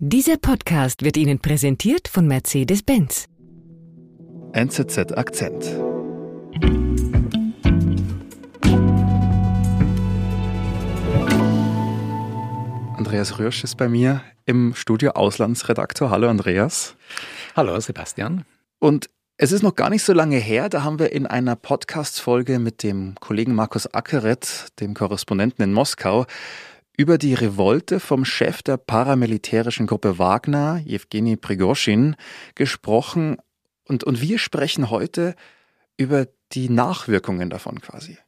Dieser Podcast wird Ihnen präsentiert von Mercedes-Benz. NZZ Akzent. Andreas Rürsch ist bei mir im Studio Auslandsredaktor. Hallo Andreas. Hallo Sebastian. Und es ist noch gar nicht so lange her, da haben wir in einer Podcast-Folge mit dem Kollegen Markus Ackeret, dem Korrespondenten in Moskau, über die Revolte vom Chef der paramilitärischen Gruppe Wagner, Jewgeni Prigozhin, gesprochen. Und, und wir sprechen heute über die Nachwirkungen davon quasi.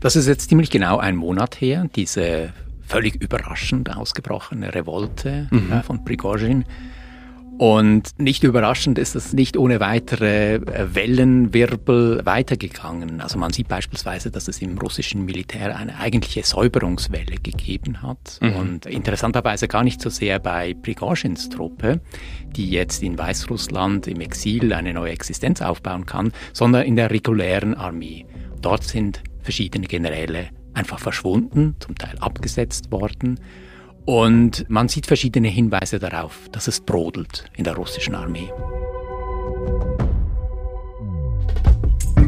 Das ist jetzt ziemlich genau ein Monat her, diese völlig überraschend ausgebrochene Revolte mhm. von Prigozhin. Und nicht überraschend ist es nicht ohne weitere äh, Wellenwirbel weitergegangen. Also man sieht beispielsweise, dass es im russischen Militär eine eigentliche Säuberungswelle gegeben hat. Mhm. Und interessanterweise gar nicht so sehr bei Prigozhins Truppe, die jetzt in Weißrussland im Exil eine neue Existenz aufbauen kann, sondern in der regulären Armee. Dort sind verschiedene Generäle einfach verschwunden, zum Teil abgesetzt worden. Und man sieht verschiedene Hinweise darauf, dass es brodelt in der russischen Armee.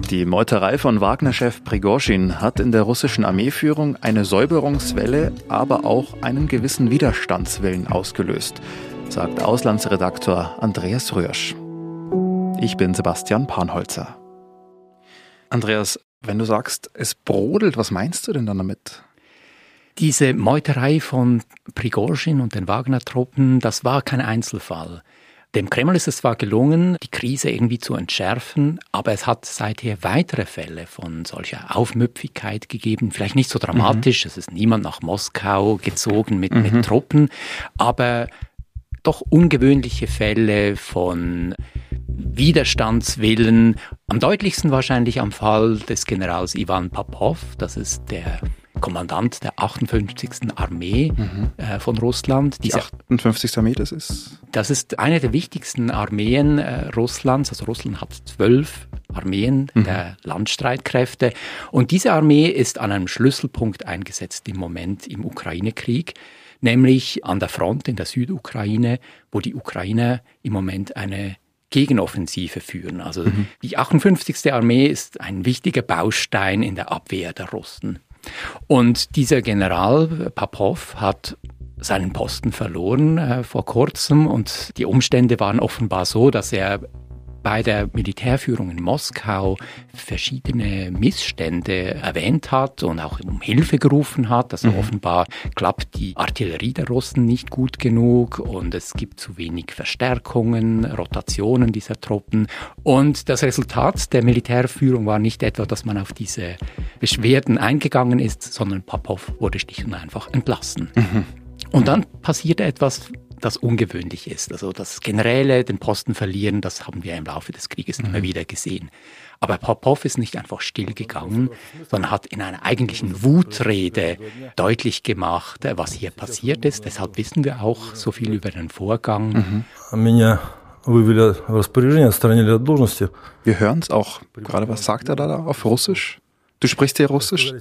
Die Meuterei von Wagner-Chef Prigozhin hat in der russischen Armeeführung eine Säuberungswelle, aber auch einen gewissen Widerstandswillen ausgelöst, sagt Auslandsredaktor Andreas Röhrsch. Ich bin Sebastian Panholzer. Andreas, wenn du sagst, es brodelt, was meinst du denn dann damit? Diese Meuterei von Prigozhin und den Wagner-Truppen, das war kein Einzelfall. Dem Kreml ist es zwar gelungen, die Krise irgendwie zu entschärfen, aber es hat seither weitere Fälle von solcher Aufmüpfigkeit gegeben. Vielleicht nicht so dramatisch, mhm. es ist niemand nach Moskau gezogen mit, mhm. mit Truppen, aber doch ungewöhnliche Fälle von Widerstandswillen. Am deutlichsten wahrscheinlich am Fall des Generals Ivan Popov, das ist der Kommandant der 58. Armee mhm. äh, von Russland. Diese, die 58. Armee, das ist? Das ist eine der wichtigsten Armeen äh, Russlands. Also Russland hat zwölf Armeen mhm. der Landstreitkräfte. Und diese Armee ist an einem Schlüsselpunkt eingesetzt im Moment im Ukraine-Krieg nämlich an der Front in der Südukraine, wo die Ukrainer im Moment eine Gegenoffensive führen. Also mhm. die 58. Armee ist ein wichtiger Baustein in der Abwehr der Russen. Und dieser General Popov hat seinen Posten verloren äh, vor kurzem. Und die Umstände waren offenbar so, dass er bei der Militärführung in Moskau verschiedene Missstände erwähnt hat und auch um Hilfe gerufen hat. Also mhm. offenbar klappt die Artillerie der Russen nicht gut genug und es gibt zu wenig Verstärkungen, Rotationen dieser Truppen. Und das Resultat der Militärführung war nicht etwa, dass man auf diese Beschwerden eingegangen ist, sondern Popov wurde schlicht und einfach entlassen. Mhm. Und dann passierte etwas, das ungewöhnlich ist. Also dass Generäle den Posten verlieren, das haben wir im Laufe des Krieges mhm. immer wieder gesehen. Aber Popov ist nicht einfach stillgegangen, sondern hat in einer eigentlichen Wutrede deutlich gemacht, was hier passiert ist. Deshalb wissen wir auch so viel über den Vorgang. Mhm. Wir hören es auch gerade. Was sagt er da auf Russisch? Du sprichst ja Russisch?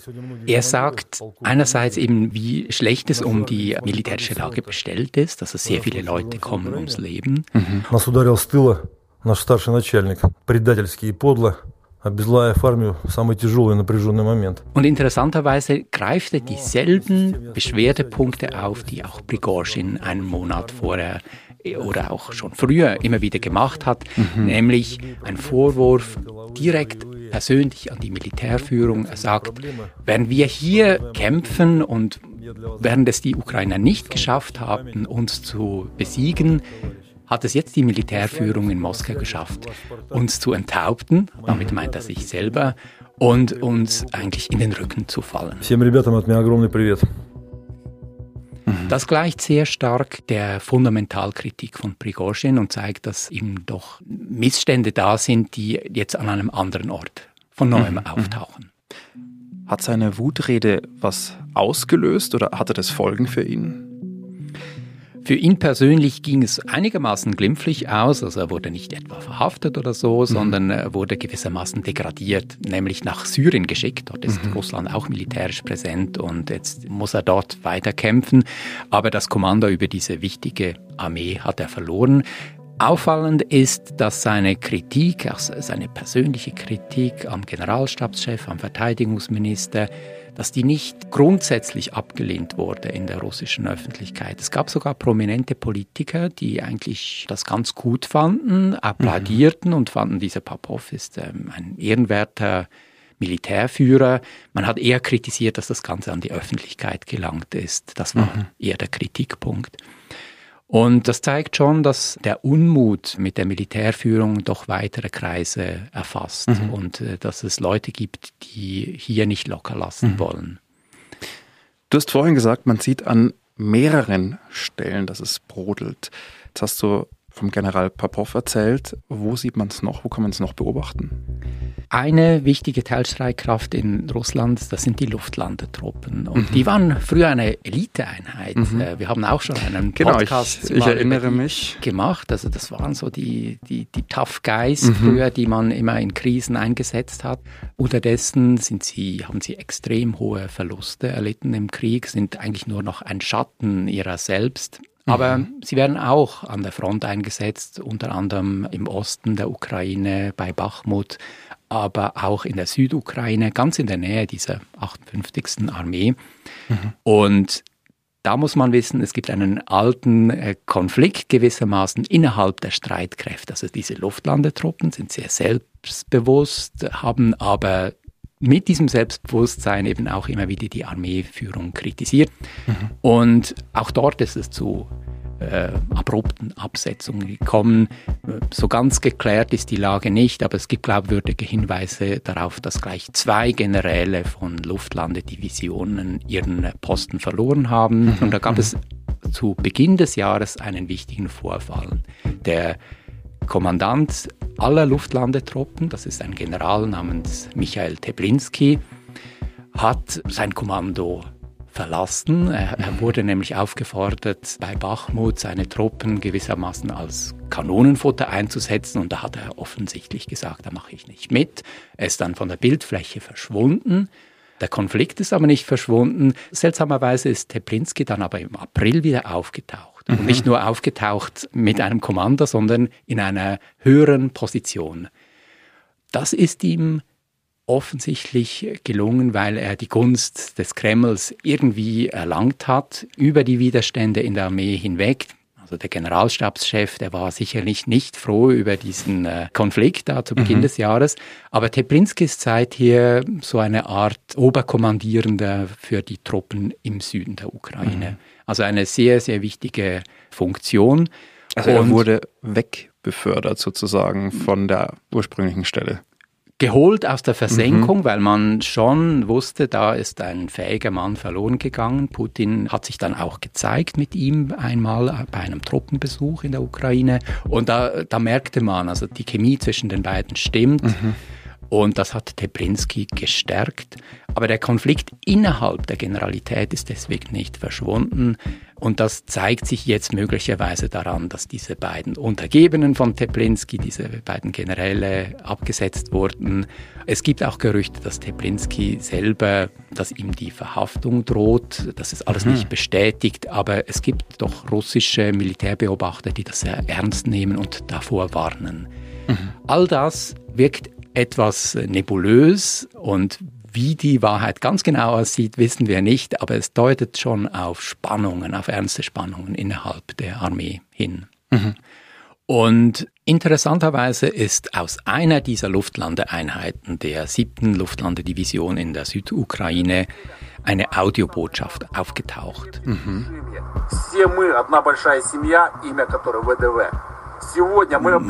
Er sagt einerseits eben, wie schlecht es um die militärische Lage bestellt ist, dass es sehr viele Leute kommen ums Leben. Mhm. Und interessanterweise greift er dieselben Beschwerdepunkte auf, die auch Prigozhin einen Monat vorher oder auch schon früher immer wieder gemacht hat, mhm. nämlich ein Vorwurf direkt persönlich an die Militärführung. Er sagt, wenn wir hier kämpfen und während es die Ukrainer nicht geschafft haben, uns zu besiegen, hat es jetzt die Militärführung in Moskau geschafft, uns zu enthaupten, damit meint er sich selber, und uns eigentlich in den Rücken zu fallen. Das gleicht sehr stark der Fundamentalkritik von Prigozhin und zeigt, dass eben doch Missstände da sind, die jetzt an einem anderen Ort von neuem mhm. auftauchen. Hat seine Wutrede was ausgelöst oder hatte das Folgen für ihn? Für ihn persönlich ging es einigermaßen glimpflich aus. Also er wurde nicht etwa verhaftet oder so, mhm. sondern er wurde gewissermaßen degradiert, nämlich nach Syrien geschickt. Dort ist mhm. Russland auch militärisch präsent und jetzt muss er dort weiter kämpfen. Aber das Kommando über diese wichtige Armee hat er verloren. Auffallend ist, dass seine Kritik, also seine persönliche Kritik am Generalstabschef, am Verteidigungsminister, dass die nicht grundsätzlich abgelehnt wurde in der russischen Öffentlichkeit. Es gab sogar prominente Politiker, die eigentlich das ganz gut fanden, applaudierten mhm. und fanden, dieser Popov ist ähm, ein ehrenwerter Militärführer. Man hat eher kritisiert, dass das Ganze an die Öffentlichkeit gelangt ist. Das war mhm. eher der Kritikpunkt. Und das zeigt schon, dass der Unmut mit der Militärführung doch weitere Kreise erfasst mhm. und äh, dass es Leute gibt, die hier nicht locker lassen mhm. wollen. Du hast vorhin gesagt, man sieht an mehreren Stellen, dass es brodelt. Jetzt hast du vom General Popov erzählt. Wo sieht man es noch? Wo kann man es noch beobachten? Eine wichtige Teilstreitkraft in Russland, das sind die Luftlandetruppen. Und mhm. die waren früher eine Eliteeinheit. Mhm. Äh, wir haben auch schon einen Podcast genau, ich, ich erinnere mich. gemacht. Also das waren so die, die, die Tough Guys mhm. früher, die man immer in Krisen eingesetzt hat. Unterdessen sind sie, haben sie extrem hohe Verluste erlitten im Krieg, sind eigentlich nur noch ein Schatten ihrer selbst. Aber mhm. sie werden auch an der Front eingesetzt, unter anderem im Osten der Ukraine bei Bachmut, aber auch in der Südukraine, ganz in der Nähe dieser 58. Armee. Mhm. Und da muss man wissen, es gibt einen alten äh, Konflikt gewissermaßen innerhalb der Streitkräfte. Also diese Luftlandetruppen sind sehr selbstbewusst, haben aber mit diesem Selbstbewusstsein eben auch immer wieder die Armeeführung kritisiert. Mhm. Und auch dort ist es zu äh, abrupten Absetzungen gekommen. So ganz geklärt ist die Lage nicht, aber es gibt glaubwürdige Hinweise darauf, dass gleich zwei Generäle von Luftlandedivisionen ihren Posten verloren haben. Mhm. Und da gab es zu Beginn des Jahres einen wichtigen Vorfall. Der Kommandant aller Luftlandetruppen, das ist ein General namens Michael Teblinski, hat sein Kommando verlassen. Er, er, wurde nämlich aufgefordert, bei Bachmut seine Truppen gewissermaßen als Kanonenfutter einzusetzen und da hat er offensichtlich gesagt, da mache ich nicht mit. Er ist dann von der Bildfläche verschwunden. Der Konflikt ist aber nicht verschwunden. Seltsamerweise ist Teplinski dann aber im April wieder aufgetaucht. Mhm. Und nicht nur aufgetaucht mit einem Kommando, sondern in einer höheren Position. Das ist ihm offensichtlich gelungen, weil er die Gunst des Kremls irgendwie erlangt hat, über die Widerstände in der Armee hinweg. Also der Generalstabschef, der war sicherlich nicht froh über diesen äh, Konflikt da zu Beginn mhm. des Jahres. Aber Teplinskis Zeit hier so eine Art Oberkommandierender für die Truppen im Süden der Ukraine. Mhm. Also eine sehr, sehr wichtige Funktion. Also er wurde wegbefördert sozusagen von der ursprünglichen Stelle geholt aus der Versenkung, mhm. weil man schon wusste, da ist ein fähiger Mann verloren gegangen. Putin hat sich dann auch gezeigt mit ihm einmal bei einem Truppenbesuch in der Ukraine. Und da, da merkte man, also die Chemie zwischen den beiden stimmt. Mhm. Und das hat Teplinski gestärkt. Aber der Konflikt innerhalb der Generalität ist deswegen nicht verschwunden. Und das zeigt sich jetzt möglicherweise daran, dass diese beiden Untergebenen von Teplinski, diese beiden Generäle, abgesetzt wurden. Es gibt auch Gerüchte, dass Teplinski selber, dass ihm die Verhaftung droht. Das ist alles mhm. nicht bestätigt, aber es gibt doch russische Militärbeobachter, die das sehr ernst nehmen und davor warnen. Mhm. All das wirkt etwas nebulös und wie die Wahrheit ganz genau aussieht, wissen wir nicht, aber es deutet schon auf Spannungen, auf ernste Spannungen innerhalb der Armee hin. Mhm. Und interessanterweise ist aus einer dieser Luftlandeeinheiten der siebten Luftlandedivision in der Südukraine eine Audiobotschaft aufgetaucht. Mhm.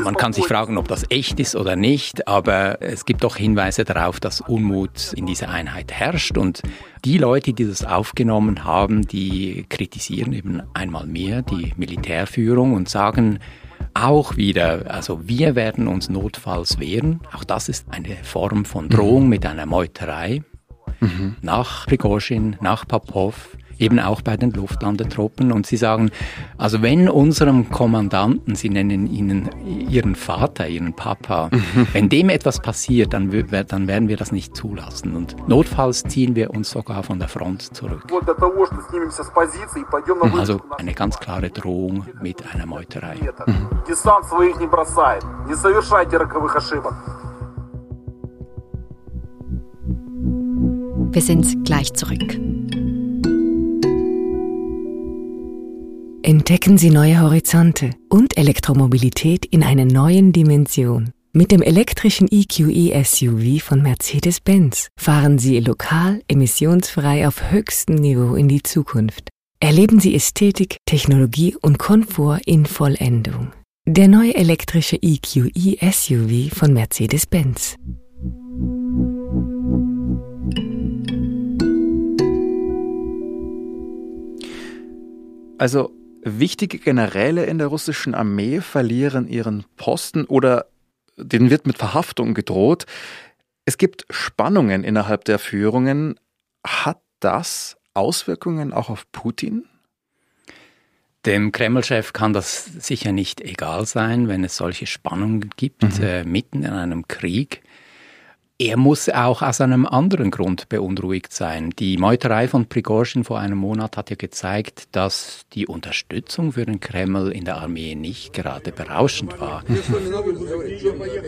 Man kann sich fragen, ob das echt ist oder nicht, aber es gibt doch Hinweise darauf, dass Unmut in dieser Einheit herrscht und die Leute, die das aufgenommen haben, die kritisieren eben einmal mehr die Militärführung und sagen, auch wieder, also wir werden uns notfalls wehren. Auch das ist eine Form von Drohung mhm. mit einer Meuterei. Mhm. Nach Prigozhin, nach Popov eben auch bei den Luftlandetruppen. Und sie sagen, also wenn unserem Kommandanten, sie nennen ihn ihren Vater, ihren Papa, mhm. wenn dem etwas passiert, dann, dann werden wir das nicht zulassen. Und notfalls ziehen wir uns sogar von der Front zurück. Also eine ganz klare Drohung mit einer Meuterei. Mhm. Wir sind gleich zurück. Entdecken Sie neue Horizonte und Elektromobilität in einer neuen Dimension. Mit dem elektrischen EQE SUV von Mercedes-Benz fahren Sie lokal emissionsfrei auf höchstem Niveau in die Zukunft. Erleben Sie Ästhetik, Technologie und Komfort in Vollendung. Der neue elektrische EQE SUV von Mercedes-Benz. Also wichtige Generäle in der russischen Armee verlieren ihren Posten oder denen wird mit Verhaftung gedroht. Es gibt Spannungen innerhalb der Führungen. Hat das Auswirkungen auch auf Putin? Dem Kreml-Chef kann das sicher nicht egal sein, wenn es solche Spannungen gibt, mhm. äh, mitten in einem Krieg. Er muss auch aus einem anderen Grund beunruhigt sein. Die Meuterei von Prigozhin vor einem Monat hat ja gezeigt, dass die Unterstützung für den Kreml in der Armee nicht gerade berauschend war.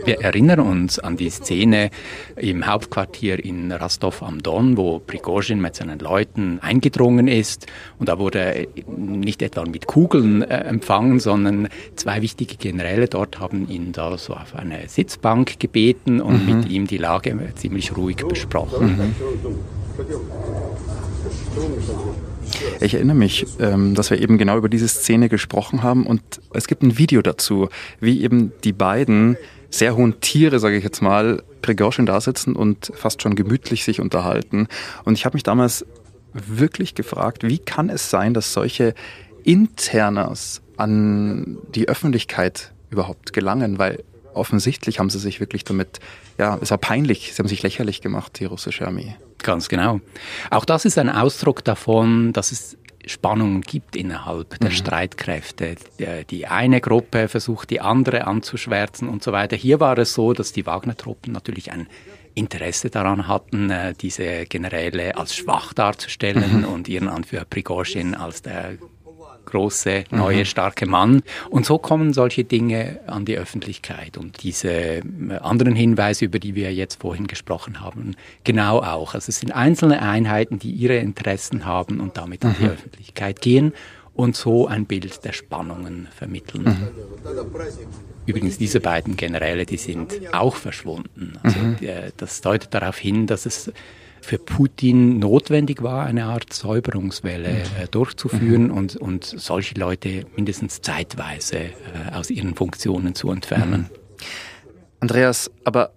Wir erinnern uns an die Szene im Hauptquartier in Rostov am Don, wo Prigozhin mit seinen Leuten eingedrungen ist. Und da wurde nicht etwa mit Kugeln äh, empfangen, sondern zwei wichtige Generäle dort haben ihn da so auf eine Sitzbank gebeten und mhm. mit ihm die Lage Lage ziemlich ruhig besprochen. Mhm. Ich erinnere mich, ähm, dass wir eben genau über diese Szene gesprochen haben und es gibt ein Video dazu, wie eben die beiden sehr hohen Tiere, sage ich jetzt mal, Prigozhin da sitzen und fast schon gemütlich sich unterhalten. Und ich habe mich damals wirklich gefragt, wie kann es sein, dass solche Internas an die Öffentlichkeit überhaupt gelangen? Weil offensichtlich haben sie sich wirklich damit, ja, es war peinlich, sie haben sich lächerlich gemacht, die russische Armee. Ganz genau. Auch das ist ein Ausdruck davon, dass es Spannungen gibt innerhalb der mhm. Streitkräfte. Die eine Gruppe versucht, die andere anzuschwärzen und so weiter. Hier war es so, dass die Wagner-Truppen natürlich ein Interesse daran hatten, äh, diese Generäle als schwach darzustellen mhm. und ihren Anführer Prigozhin als der große, neue, mhm. starke Mann. Und so kommen solche Dinge an die Öffentlichkeit. Und diese äh, anderen Hinweise, über die wir jetzt vorhin gesprochen haben, genau auch. Also es sind einzelne Einheiten, die ihre Interessen haben und damit mhm. an die mhm. Öffentlichkeit gehen und so ein Bild der Spannungen vermitteln. Mhm. Übrigens, diese beiden Generäle, die sind auch verschwunden. Also, mhm. Äh, das deutet darauf hin, dass es für Putin notwendig war, eine Art Säuberungswelle mhm. äh, durchzuführen mhm. und, und solche Leute mindestens zeitweise äh, aus ihren Funktionen zu entfernen. Mhm. Andreas, aber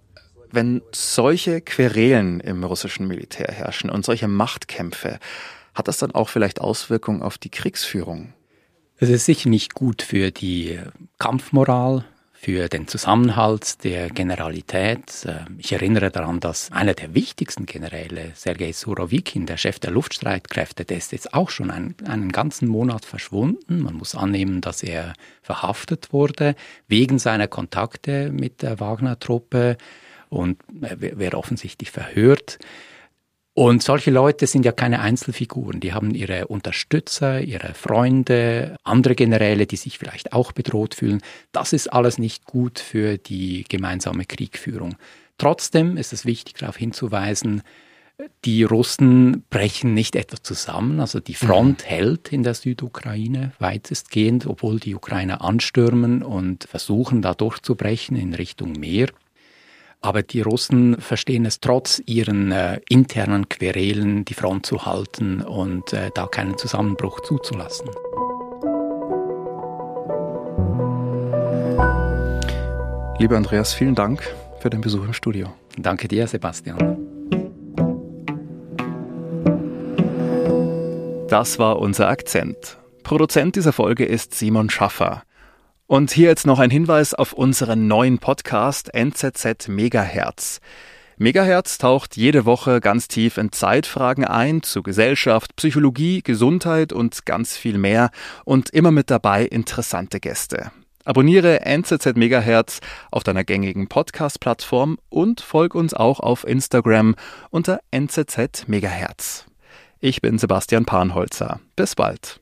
wenn solche Querelen im russischen Militär herrschen und solche Machtkämpfe, hat das dann auch vielleicht Auswirkungen auf die Kriegsführung? Es ist sicher nicht gut für die Kampfmoral für den Zusammenhalt der Generalität. Äh, ich erinnere daran, dass einer der wichtigsten Generäle, Sergei Surovikin, der Chef der Luftstreitkräfte, der ist jetzt auch schon einen, einen ganzen Monat verschwunden. Man muss annehmen, dass er verhaftet wurde wegen seiner Kontakte mit der Wagner-Truppe und wäre offensichtlich verhört. Und solche Leute sind ja keine Einzelfiguren, die haben ihre Unterstützer, ihre Freunde, andere Generäle, die sich vielleicht auch bedroht fühlen. Das ist alles nicht gut für die gemeinsame Kriegführung. Trotzdem ist es wichtig darauf hinzuweisen, die Russen brechen nicht etwa zusammen, also die Front mhm. hält in der Südukraine weitestgehend, obwohl die Ukrainer anstürmen und versuchen da durchzubrechen in Richtung Meer. Aber die Russen verstehen es trotz ihren äh, internen Querelen, die Front zu halten und äh, da keinen Zusammenbruch zuzulassen. Lieber Andreas, vielen Dank für den Besuch im Studio. Danke dir, Sebastian. Das war unser Akzent. Produzent dieser Folge ist Simon Schaffer. Und hier jetzt noch ein Hinweis auf unseren neuen Podcast NZZ Megahertz. Megahertz taucht jede Woche ganz tief in Zeitfragen ein zu Gesellschaft, Psychologie, Gesundheit und ganz viel mehr und immer mit dabei interessante Gäste. Abonniere NZZ Megahertz auf deiner gängigen Podcast-Plattform und folg uns auch auf Instagram unter NZZ Megahertz. Ich bin Sebastian Panholzer. Bis bald.